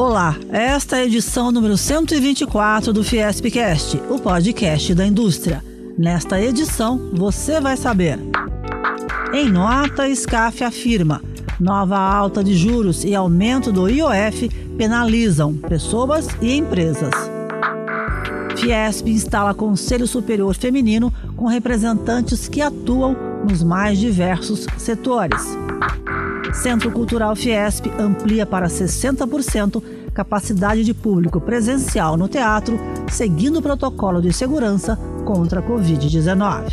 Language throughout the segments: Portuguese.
Olá, esta é a edição número 124 do Fiespcast, o podcast da indústria. Nesta edição, você vai saber. Em nota, SCAF afirma: nova alta de juros e aumento do IOF penalizam pessoas e empresas. Fiesp instala Conselho Superior Feminino com representantes que atuam nos mais diversos setores. Centro Cultural Fiesp amplia para 60% capacidade de público presencial no teatro, seguindo o protocolo de segurança contra a Covid-19.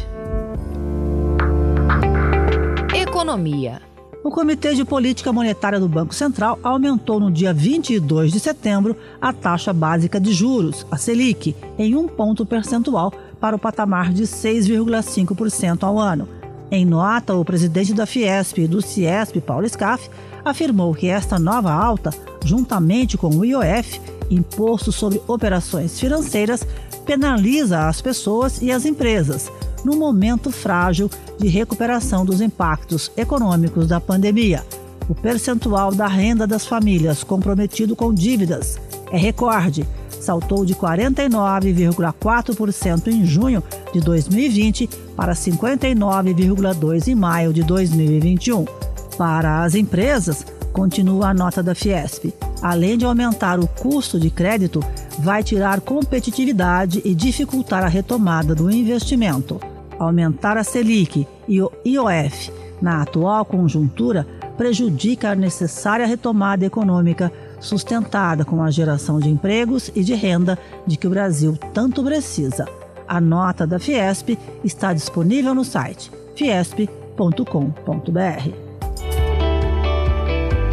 Economia. O Comitê de Política Monetária do Banco Central aumentou no dia 22 de setembro a taxa básica de juros, a Selic, em um ponto percentual para o patamar de 6,5% ao ano. Em nota, o presidente da Fiesp e do Ciesp, Paulo Scaff, afirmou que esta nova alta, juntamente com o IOF, Imposto sobre Operações Financeiras, penaliza as pessoas e as empresas, num momento frágil de recuperação dos impactos econômicos da pandemia. O percentual da renda das famílias comprometido com dívidas é recorde, saltou de 49,4% em junho de 2020 para 59,2% em maio de 2021. Para as empresas, continua a nota da Fiesp. Além de aumentar o custo de crédito, vai tirar competitividade e dificultar a retomada do investimento aumentar a Selic e o IOF na atual conjuntura prejudica a necessária retomada econômica sustentada com a geração de empregos e de renda de que o Brasil tanto precisa. A nota da Fiesp está disponível no site fiesp.com.br.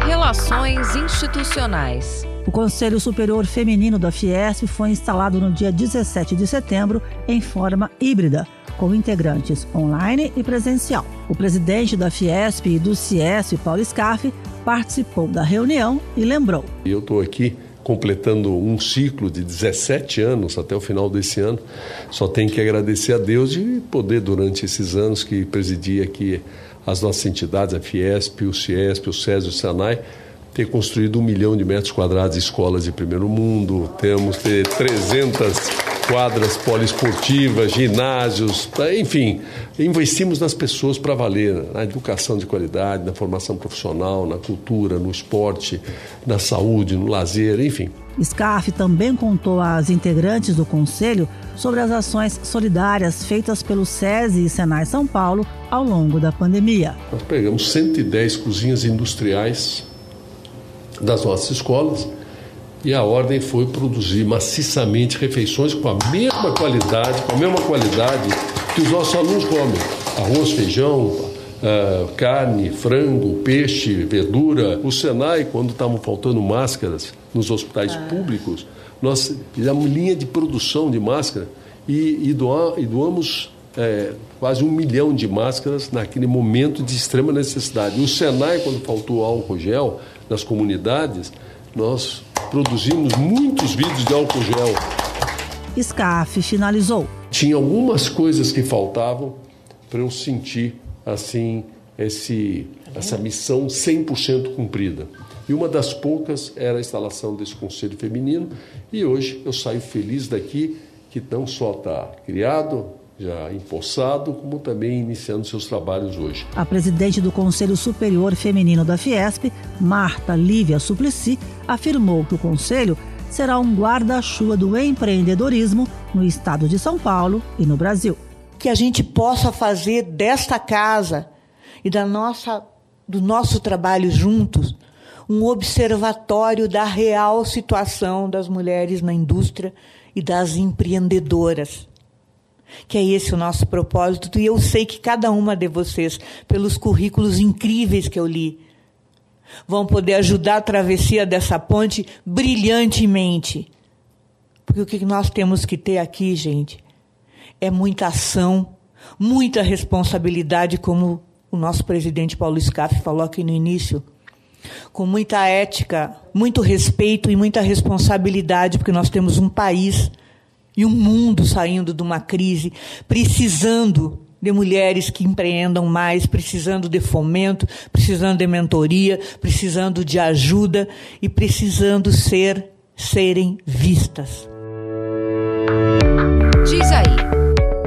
Relações institucionais. O Conselho Superior Feminino da Fiesp foi instalado no dia 17 de setembro em forma híbrida com integrantes online e presencial. O presidente da Fiesp e do Ciesp, Paulo Scaff, participou da reunião e lembrou. Eu estou aqui completando um ciclo de 17 anos até o final desse ano. Só tenho que agradecer a Deus de poder, durante esses anos que presidi aqui as nossas entidades, a Fiesp, o Ciesp, o SESI, o SENAI, ter construído um milhão de metros quadrados de escolas de primeiro mundo, temos ter 300 quadras poliesportivas, ginásios, enfim, investimos nas pessoas para valer, na educação de qualidade, na formação profissional, na cultura, no esporte, na saúde, no lazer, enfim. SCAF também contou às integrantes do Conselho sobre as ações solidárias feitas pelo SESI e Senai São Paulo ao longo da pandemia. Nós pegamos 110 cozinhas industriais das nossas escolas e a ordem foi produzir maciçamente refeições com a mesma qualidade, com a mesma qualidade que os nossos alunos comem. Arroz, feijão, uh, carne, frango, peixe, verdura. O Senai, quando estavam faltando máscaras nos hospitais ah. públicos, nós fizemos linha de produção de máscara e, e, doa, e doamos é, quase um milhão de máscaras naquele momento de extrema necessidade. E o Senai, quando faltou álcool gel nas comunidades, nós produzimos muitos vídeos de álcool gel. SCAF finalizou. Tinha algumas coisas que faltavam para eu sentir assim esse, essa missão 100% cumprida. E uma das poucas era a instalação desse conselho feminino. E hoje eu saio feliz daqui, que não só está criado, já empossado, como também iniciando seus trabalhos hoje. A presidente do Conselho Superior Feminino da Fiesp, Marta Lívia Suplicy, afirmou que o conselho será um guarda-chuva do empreendedorismo no estado de São Paulo e no Brasil. Que a gente possa fazer desta casa e da nossa, do nosso trabalho juntos um observatório da real situação das mulheres na indústria e das empreendedoras que é esse o nosso propósito, e eu sei que cada uma de vocês, pelos currículos incríveis que eu li, vão poder ajudar a travessia dessa ponte brilhantemente. Porque o que nós temos que ter aqui, gente, é muita ação, muita responsabilidade, como o nosso presidente Paulo Scaff falou aqui no início, com muita ética, muito respeito e muita responsabilidade, porque nós temos um país e um mundo saindo de uma crise, precisando de mulheres que empreendam mais, precisando de fomento, precisando de mentoria, precisando de ajuda e precisando ser serem vistas. Diz aí.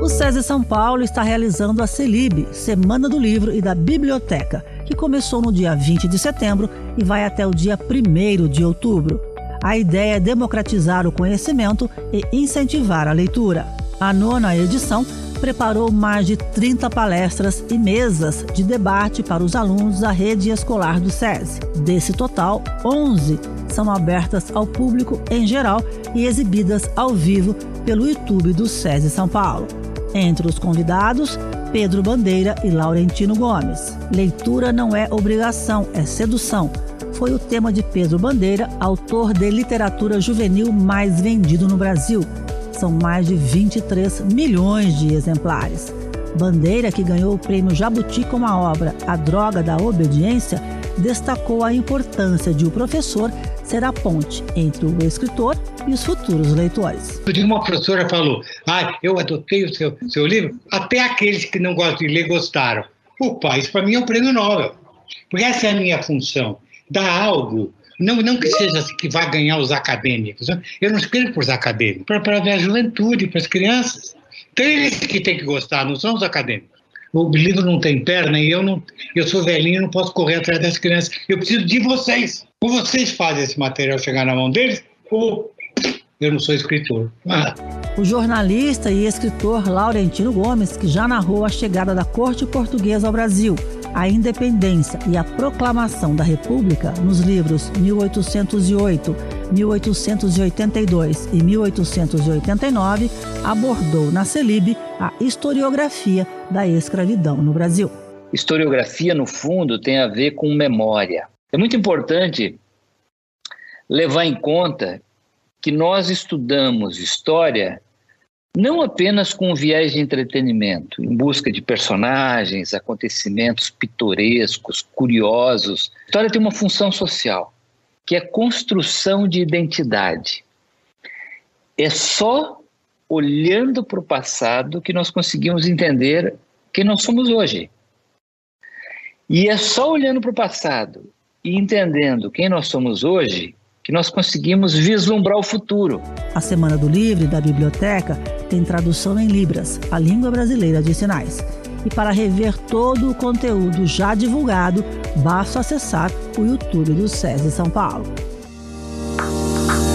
O SESI São Paulo está realizando a CELIB, Semana do Livro e da Biblioteca, que começou no dia 20 de setembro e vai até o dia 1 de outubro. A ideia é democratizar o conhecimento e incentivar a leitura. A nona edição preparou mais de 30 palestras e mesas de debate para os alunos da rede escolar do SESI. Desse total, 11 são abertas ao público em geral e exibidas ao vivo pelo YouTube do SESI São Paulo. Entre os convidados, Pedro Bandeira e Laurentino Gomes. Leitura não é obrigação, é sedução. Foi o tema de Pedro Bandeira, autor de literatura juvenil mais vendido no Brasil. São mais de 23 milhões de exemplares. Bandeira, que ganhou o prêmio Jabuti com a obra A Droga da Obediência, destacou a importância de o professor ser a ponte entre o escritor e os futuros leitores. Uma professora falou: ah, eu adotei o seu, seu livro, até aqueles que não gostam de ler gostaram. Opa, isso para mim é um prêmio Nobel. Porque essa é a minha função: dar algo não, não que seja que vá ganhar os acadêmicos. Eu não escrevo para os acadêmicos, para a juventude, para as crianças. Então, eles que têm que gostar, não são os acadêmicos. O livro não tem perna e eu não, eu sou velhinho, não posso correr atrás das crianças. Eu preciso de vocês. Ou vocês fazem esse material chegar na mão deles, ou eu não sou escritor. Ah. O jornalista e escritor Laurentino Gomes, que já narrou a chegada da corte portuguesa ao Brasil, a independência e a proclamação da República nos livros 1808, 1882 e 1889, abordou na Celib a historiografia da escravidão no Brasil. Historiografia, no fundo, tem a ver com memória. É muito importante levar em conta que nós estudamos história não apenas com viés de entretenimento, em busca de personagens, acontecimentos pitorescos, curiosos. A história tem uma função social, que é construção de identidade. É só olhando para o passado que nós conseguimos entender quem nós somos hoje. E é só olhando para o passado e entendendo quem nós somos hoje que nós conseguimos vislumbrar o futuro. A Semana do Livro e da Biblioteca tem tradução em Libras, a língua brasileira de sinais. E para rever todo o conteúdo já divulgado, basta acessar o YouTube do SESI São Paulo.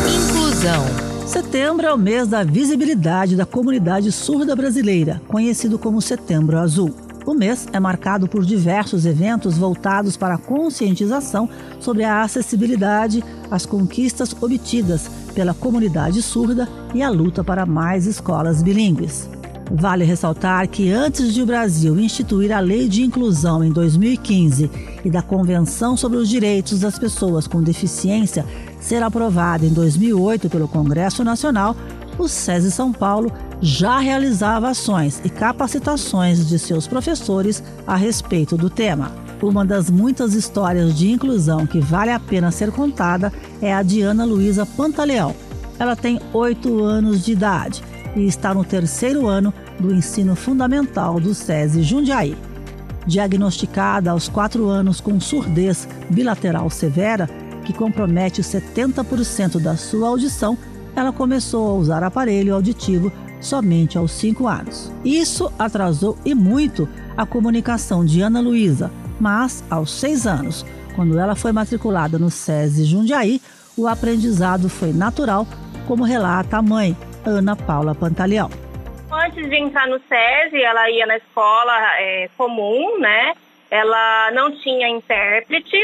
Inclusão. Setembro é o mês da visibilidade da comunidade surda brasileira, conhecido como Setembro Azul. O mês é marcado por diversos eventos voltados para a conscientização sobre a acessibilidade, as conquistas obtidas pela comunidade surda e a luta para mais escolas bilíngues. Vale ressaltar que antes de o Brasil instituir a Lei de Inclusão em 2015 e da Convenção sobre os Direitos das Pessoas com Deficiência ser aprovada em 2008 pelo Congresso Nacional, o SESI São Paulo já realizava ações e capacitações de seus professores a respeito do tema. Uma das muitas histórias de inclusão que vale a pena ser contada é a de Ana Luísa Pantaleão. Ela tem oito anos de idade e está no terceiro ano do ensino fundamental do SESI Jundiaí. Diagnosticada aos quatro anos com surdez bilateral severa, que compromete 70% da sua audição, ela começou a usar aparelho auditivo somente aos 5 anos. Isso atrasou e muito a comunicação de Ana Luísa, mas aos 6 anos, quando ela foi matriculada no SESI Jundiaí, o aprendizado foi natural, como relata a mãe, Ana Paula Pantaleão. Antes de entrar no SESI, ela ia na escola é, comum, né? Ela não tinha intérprete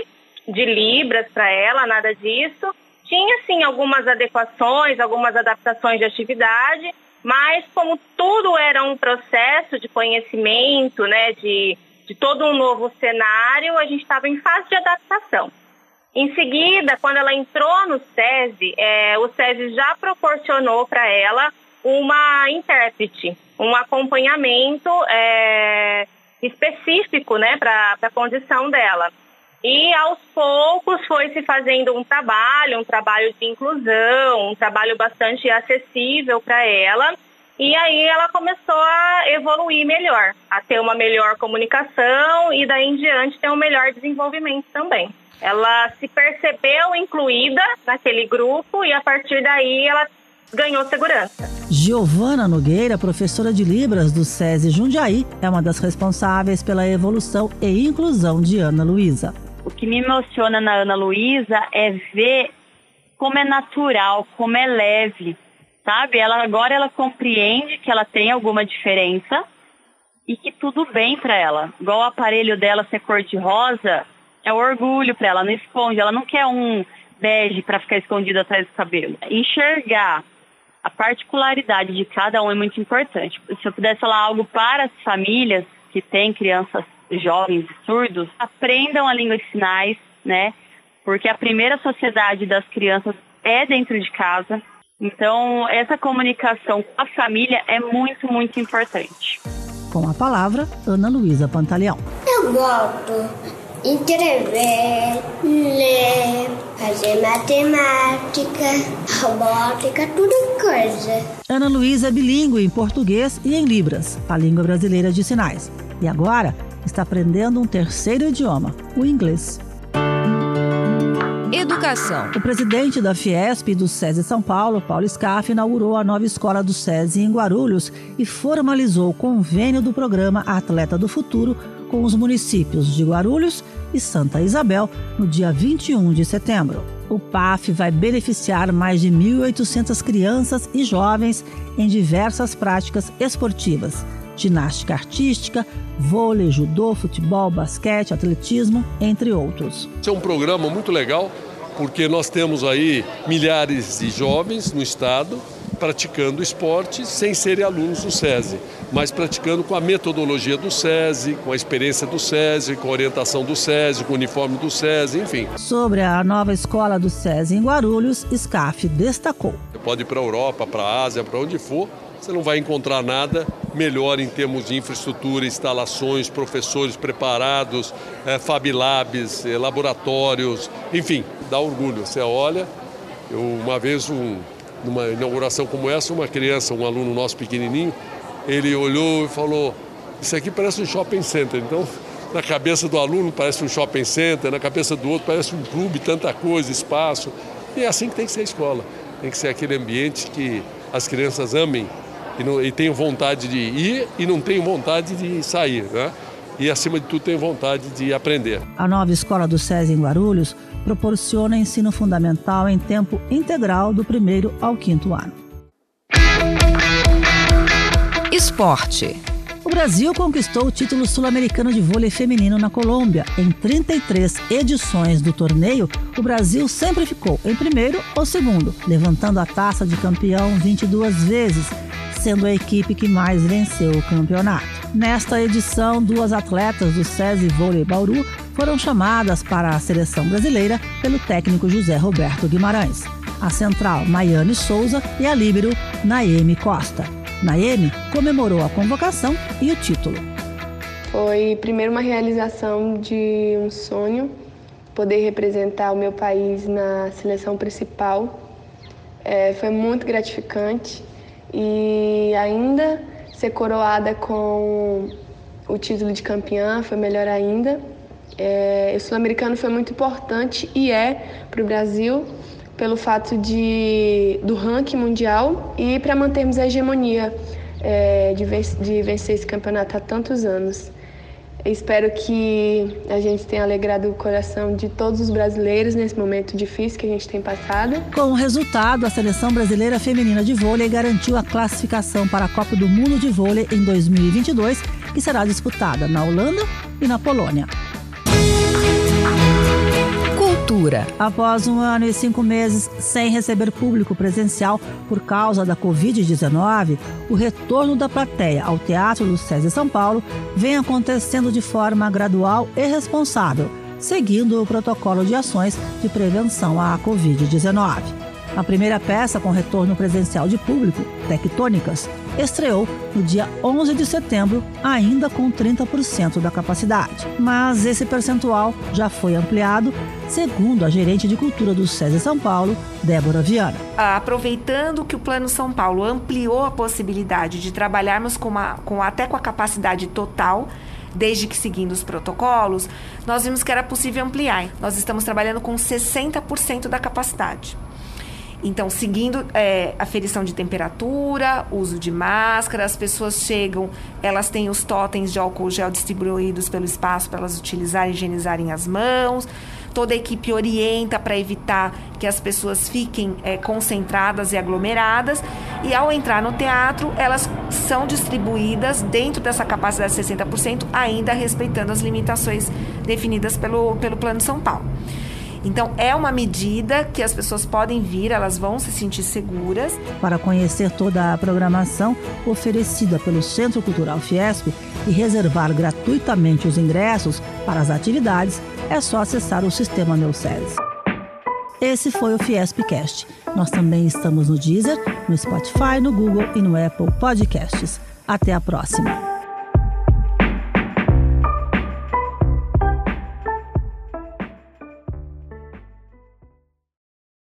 de Libras para ela, nada disso. Tinha, sim, algumas adequações, algumas adaptações de atividade, mas como tudo era um processo de conhecimento, né, de, de todo um novo cenário, a gente estava em fase de adaptação. Em seguida, quando ela entrou no SESI, é, o SESI já proporcionou para ela uma intérprete, um acompanhamento é, específico né, para a condição dela. E aos poucos foi se fazendo um trabalho, um trabalho de inclusão, um trabalho bastante acessível para ela. E aí ela começou a evoluir melhor, a ter uma melhor comunicação e daí em diante ter um melhor desenvolvimento também. Ela se percebeu incluída naquele grupo e a partir daí ela ganhou segurança. Giovana Nogueira, professora de Libras do SESI Jundiaí, é uma das responsáveis pela evolução e inclusão de Ana Luísa. O que me emociona na Ana Luísa é ver como é natural, como é leve, sabe? Ela agora ela compreende que ela tem alguma diferença e que tudo bem para ela. Igual o aparelho dela ser cor de rosa, é o orgulho para ela, não esconde, ela não quer um bege para ficar escondido atrás do cabelo. Enxergar a particularidade de cada um é muito importante. Se eu pudesse falar algo para as famílias que têm crianças jovens surdos, aprendam a língua de sinais, né? Porque a primeira sociedade das crianças é dentro de casa. Então, essa comunicação com a família é muito, muito importante. Com a palavra, Ana Luísa Pantaleão. Eu gosto de escrever, ler, fazer matemática, robótica, tudo coisa. Ana Luísa é bilíngue em português e em Libras, a língua brasileira de sinais. E agora está aprendendo um terceiro idioma, o inglês. Educação. O presidente da Fiesp e do SESI São Paulo, Paulo Scaff, inaugurou a nova escola do SESI em Guarulhos e formalizou o convênio do programa Atleta do Futuro com os municípios de Guarulhos e Santa Isabel no dia 21 de setembro. O PAF vai beneficiar mais de 1.800 crianças e jovens em diversas práticas esportivas ginástica artística, vôlei, judô, futebol, basquete, atletismo, entre outros. Esse é um programa muito legal porque nós temos aí milhares de jovens no estado praticando esporte sem serem alunos do SESI, mas praticando com a metodologia do SESI, com a experiência do SESI, com a orientação do SESI, com o uniforme do SESI, enfim. Sobre a nova escola do SESI em Guarulhos, SCAF destacou. Você pode ir para a Europa, para a Ásia, para onde for, você não vai encontrar nada melhor em termos de infraestrutura, instalações, professores preparados, é, Fab Labs, é, laboratórios, enfim, dá orgulho. Você olha, eu uma vez um, numa inauguração como essa, uma criança, um aluno nosso pequenininho, ele olhou e falou: Isso aqui parece um shopping center. Então, na cabeça do aluno parece um shopping center, na cabeça do outro parece um clube, tanta coisa, espaço. E é assim que tem que ser a escola. Tem que ser aquele ambiente que as crianças amem e, não, e tenham vontade de ir e não tenham vontade de sair. Né? E, acima de tudo, tenham vontade de aprender. A nova escola do SESI em Guarulhos proporciona ensino fundamental em tempo integral do primeiro ao quinto ano. Esporte. O Brasil conquistou o título sul-americano de vôlei feminino na Colômbia. Em 33 edições do torneio, o Brasil sempre ficou em primeiro ou segundo, levantando a taça de campeão 22 vezes, sendo a equipe que mais venceu o campeonato. Nesta edição, duas atletas do SESI Vôlei Bauru foram chamadas para a seleção brasileira pelo técnico José Roberto Guimarães. A central Maiane Souza e a líbero Naemi Costa. Naemi comemorou a convocação e o título. Foi primeiro uma realização de um sonho, poder representar o meu país na seleção principal. É, foi muito gratificante e ainda ser coroada com o título de campeã foi melhor ainda. É, o sul-americano foi muito importante e é para o Brasil pelo fato de, do ranking mundial e para mantermos a hegemonia é, de, de vencer esse campeonato há tantos anos. Espero que a gente tenha alegrado o coração de todos os brasileiros nesse momento difícil que a gente tem passado. Com o resultado, a seleção brasileira feminina de vôlei garantiu a classificação para a Copa do Mundo de Vôlei em 2022, que será disputada na Holanda e na Polônia. Cultura. Após um ano e cinco meses sem receber público presencial por causa da Covid-19, o retorno da plateia ao Teatro Lucésia São Paulo vem acontecendo de forma gradual e responsável, seguindo o protocolo de ações de prevenção à Covid-19. A primeira peça com retorno presencial de público, Tectônicas, estreou no dia 11 de setembro, ainda com 30% da capacidade. Mas esse percentual já foi ampliado, segundo a gerente de cultura do SESI São Paulo, Débora Viana. Aproveitando que o Plano São Paulo ampliou a possibilidade de trabalharmos com, uma, com até com a capacidade total, desde que seguindo os protocolos, nós vimos que era possível ampliar. Nós estamos trabalhando com 60% da capacidade. Então, seguindo é, aferição de temperatura, uso de máscara, as pessoas chegam, elas têm os totens de álcool gel distribuídos pelo espaço para elas utilizarem higienizarem as mãos. Toda a equipe orienta para evitar que as pessoas fiquem é, concentradas e aglomeradas. E ao entrar no teatro, elas são distribuídas dentro dessa capacidade de 60%, ainda respeitando as limitações definidas pelo, pelo Plano São Paulo. Então, é uma medida que as pessoas podem vir, elas vão se sentir seguras. Para conhecer toda a programação oferecida pelo Centro Cultural Fiesp e reservar gratuitamente os ingressos para as atividades, é só acessar o sistema Meu Esse foi o Fiespcast. Nós também estamos no Deezer, no Spotify, no Google e no Apple Podcasts. Até a próxima!